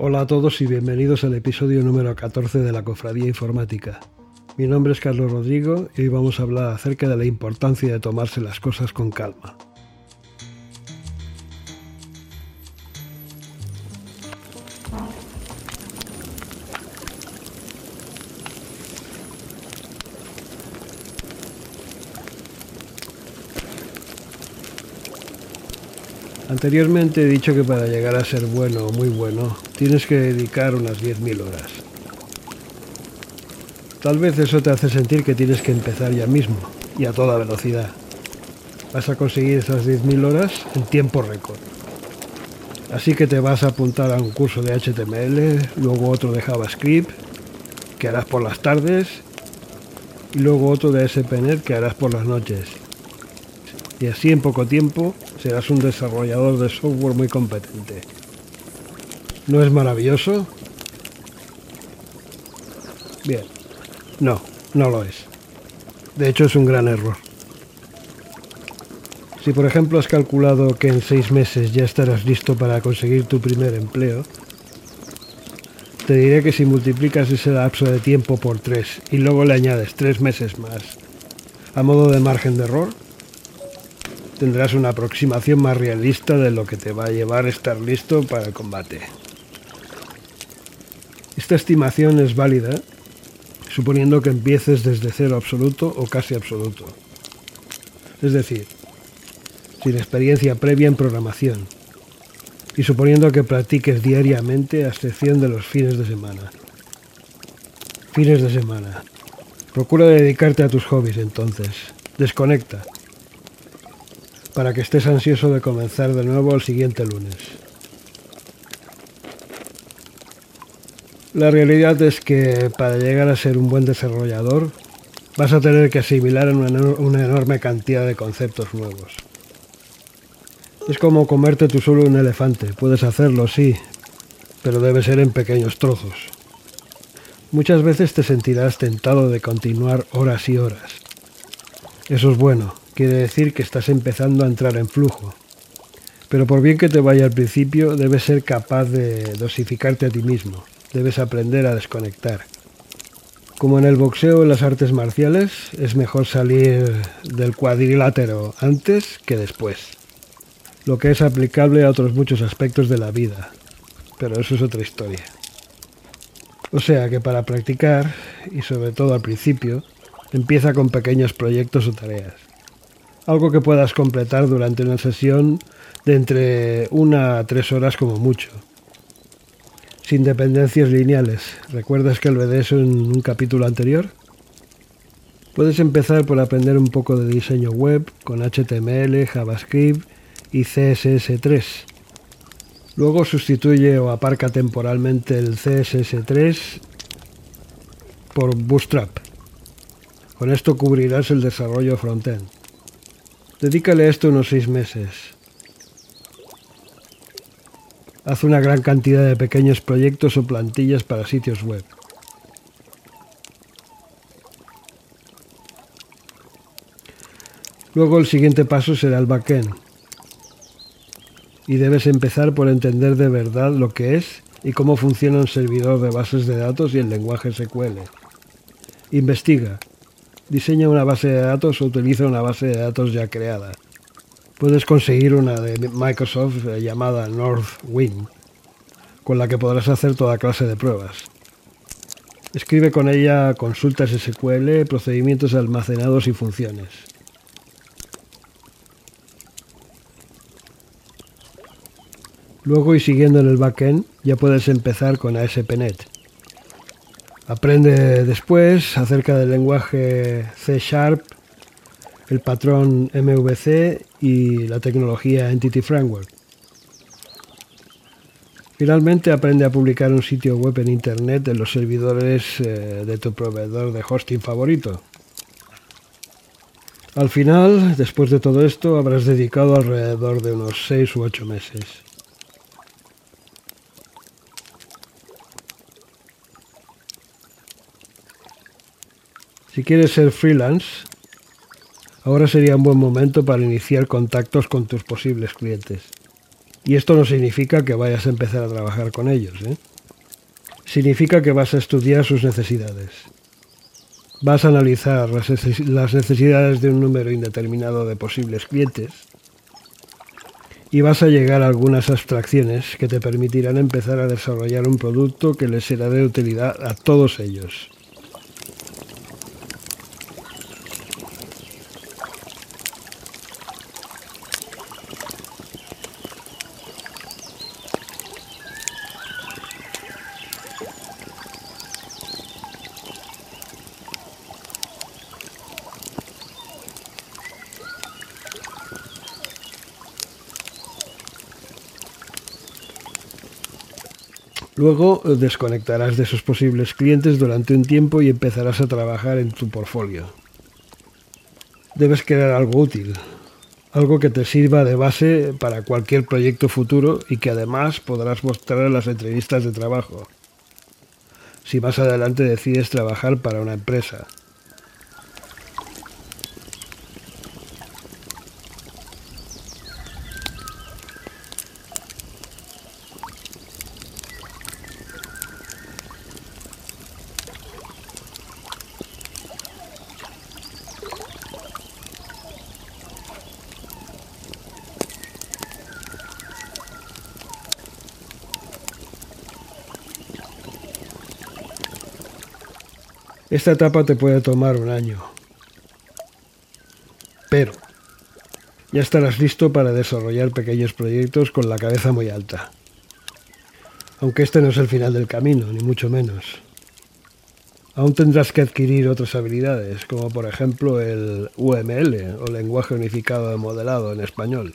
Hola a todos y bienvenidos al episodio número 14 de la Cofradía Informática. Mi nombre es Carlos Rodrigo y hoy vamos a hablar acerca de la importancia de tomarse las cosas con calma. Anteriormente he dicho que para llegar a ser bueno o muy bueno tienes que dedicar unas 10.000 horas. Tal vez eso te hace sentir que tienes que empezar ya mismo y a toda velocidad. Vas a conseguir esas 10.000 horas en tiempo récord. Así que te vas a apuntar a un curso de HTML, luego otro de JavaScript, que harás por las tardes, y luego otro de SPNet que harás por las noches. Y así en poco tiempo serás un desarrollador de software muy competente. ¿No es maravilloso? Bien. No, no lo es. De hecho es un gran error. Si por ejemplo has calculado que en seis meses ya estarás listo para conseguir tu primer empleo, te diré que si multiplicas ese lapso de tiempo por tres y luego le añades tres meses más a modo de margen de error, tendrás una aproximación más realista de lo que te va a llevar estar listo para el combate. Esta estimación es válida suponiendo que empieces desde cero absoluto o casi absoluto. Es decir, sin experiencia previa en programación y suponiendo que practiques diariamente a excepción de los fines de semana. Fines de semana. Procura dedicarte a tus hobbies entonces. Desconecta para que estés ansioso de comenzar de nuevo el siguiente lunes. La realidad es que para llegar a ser un buen desarrollador vas a tener que asimilar una, una enorme cantidad de conceptos nuevos. Es como comerte tú solo un elefante. Puedes hacerlo, sí, pero debe ser en pequeños trozos. Muchas veces te sentirás tentado de continuar horas y horas. Eso es bueno, quiere decir que estás empezando a entrar en flujo. Pero por bien que te vaya al principio, debes ser capaz de dosificarte a ti mismo. Debes aprender a desconectar. Como en el boxeo o en las artes marciales, es mejor salir del cuadrilátero antes que después. Lo que es aplicable a otros muchos aspectos de la vida. Pero eso es otra historia. O sea que para practicar, y sobre todo al principio, empieza con pequeños proyectos o tareas algo que puedas completar durante una sesión de entre una a tres horas como mucho. Sin dependencias lineales. ¿Recuerdas que lo de eso en un capítulo anterior? Puedes empezar por aprender un poco de diseño web con HTML, JavaScript y CSS3. Luego sustituye o aparca temporalmente el CSS3 por Bootstrap. Con esto cubrirás el desarrollo frontend. Dedícale a esto unos seis meses. Haz una gran cantidad de pequeños proyectos o plantillas para sitios web. Luego el siguiente paso será el backend. Y debes empezar por entender de verdad lo que es y cómo funciona un servidor de bases de datos y el lenguaje SQL. Investiga, diseña una base de datos o utiliza una base de datos ya creada. Puedes conseguir una de Microsoft llamada Northwind, con la que podrás hacer toda clase de pruebas. Escribe con ella consultas SQL, procedimientos almacenados y funciones. Luego y siguiendo en el backend ya puedes empezar con ASP.NET Aprende después acerca del lenguaje C Sharp, el patrón MVC y la tecnología Entity Framework. Finalmente aprende a publicar un sitio web en Internet en los servidores eh, de tu proveedor de hosting favorito. Al final, después de todo esto, habrás dedicado alrededor de unos 6 u 8 meses. Si quieres ser freelance, ahora sería un buen momento para iniciar contactos con tus posibles clientes. Y esto no significa que vayas a empezar a trabajar con ellos. ¿eh? Significa que vas a estudiar sus necesidades. Vas a analizar las necesidades de un número indeterminado de posibles clientes y vas a llegar a algunas abstracciones que te permitirán empezar a desarrollar un producto que les será de utilidad a todos ellos. Luego eh, desconectarás de esos posibles clientes durante un tiempo y empezarás a trabajar en tu portfolio. Debes crear algo útil, algo que te sirva de base para cualquier proyecto futuro y que además podrás mostrar en las entrevistas de trabajo. Si más adelante decides trabajar para una empresa, Esta etapa te puede tomar un año. Pero ya estarás listo para desarrollar pequeños proyectos con la cabeza muy alta. Aunque este no es el final del camino, ni mucho menos. Aún tendrás que adquirir otras habilidades, como por ejemplo el UML o lenguaje unificado de modelado en español.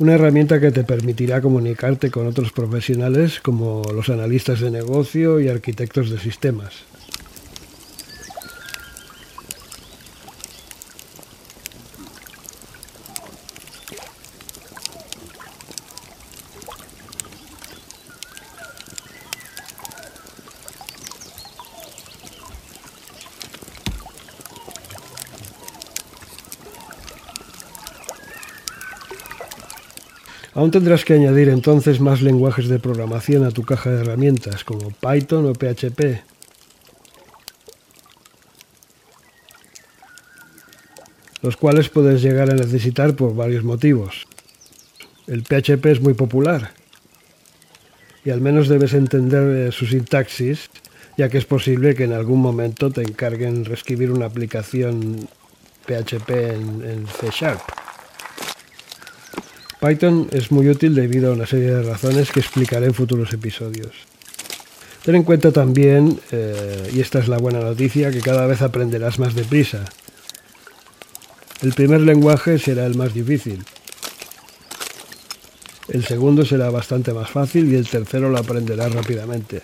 Una herramienta que te permitirá comunicarte con otros profesionales como los analistas de negocio y arquitectos de sistemas. Aún tendrás que añadir entonces más lenguajes de programación a tu caja de herramientas, como Python o PHP. Los cuales puedes llegar a necesitar por varios motivos. El PHP es muy popular y al menos debes entender eh, su sintaxis, ya que es posible que en algún momento te encarguen reescribir una aplicación PHP en, C Sharp. Python es muy útil debido a una serie de razones que explicaré en futuros episodios. Ten en cuenta también, eh, y esta es la buena noticia, que cada vez aprenderás más deprisa. El primer lenguaje será el más difícil. El segundo será bastante más fácil y el tercero lo aprenderás rápidamente.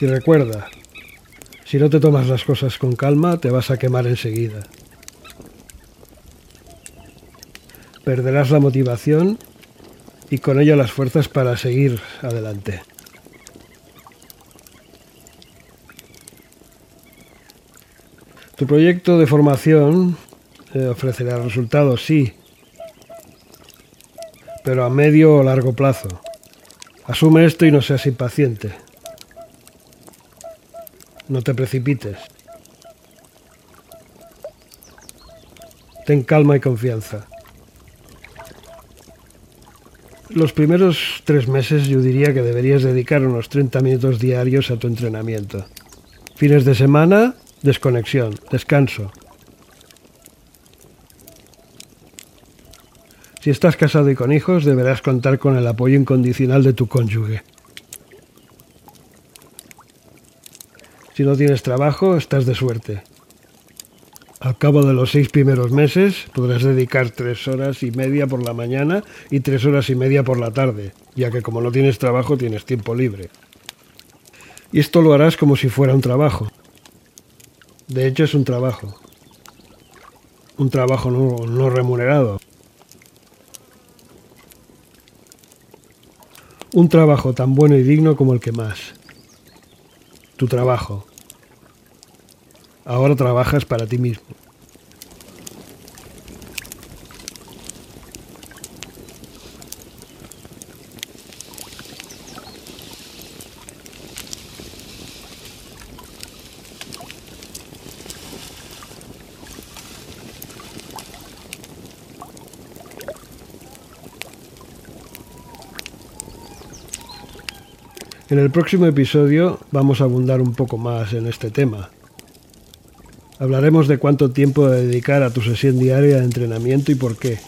Y recuerda, si no te tomas las cosas con calma, te vas a quemar enseguida. Perderás la motivación y con ello las fuerzas para seguir adelante. Tu proyecto de formación eh, ofrecerá resultados, sí, pero a medio o largo plazo. Asume esto y no seas impaciente. No te precipites. Ten calma y confianza. Los primeros tres meses yo diría que deberías dedicar unos 30 minutos diarios a tu entrenamiento. Fines de semana, desconexión, descanso. Si estás casado y con hijos, deberás contar con el apoyo incondicional de tu cónyuge. Si no tienes trabajo, estás de suerte. Al cabo de los seis primeros meses podrás dedicar tres horas y media por la mañana y tres horas y media por la tarde, ya que como no tienes trabajo tienes tiempo libre. Y esto lo harás como si fuera un trabajo. De hecho es un trabajo. Un trabajo no, no remunerado. un trabajo tan bueno y digno como el que más. Tu trabajo. Ahora trabajas para ti mismo. En el próximo episodio vamos a abundar un poco más en este tema. Hablaremos de cuánto tiempo dedicar a tu sesión diaria de entrenamiento y por qué.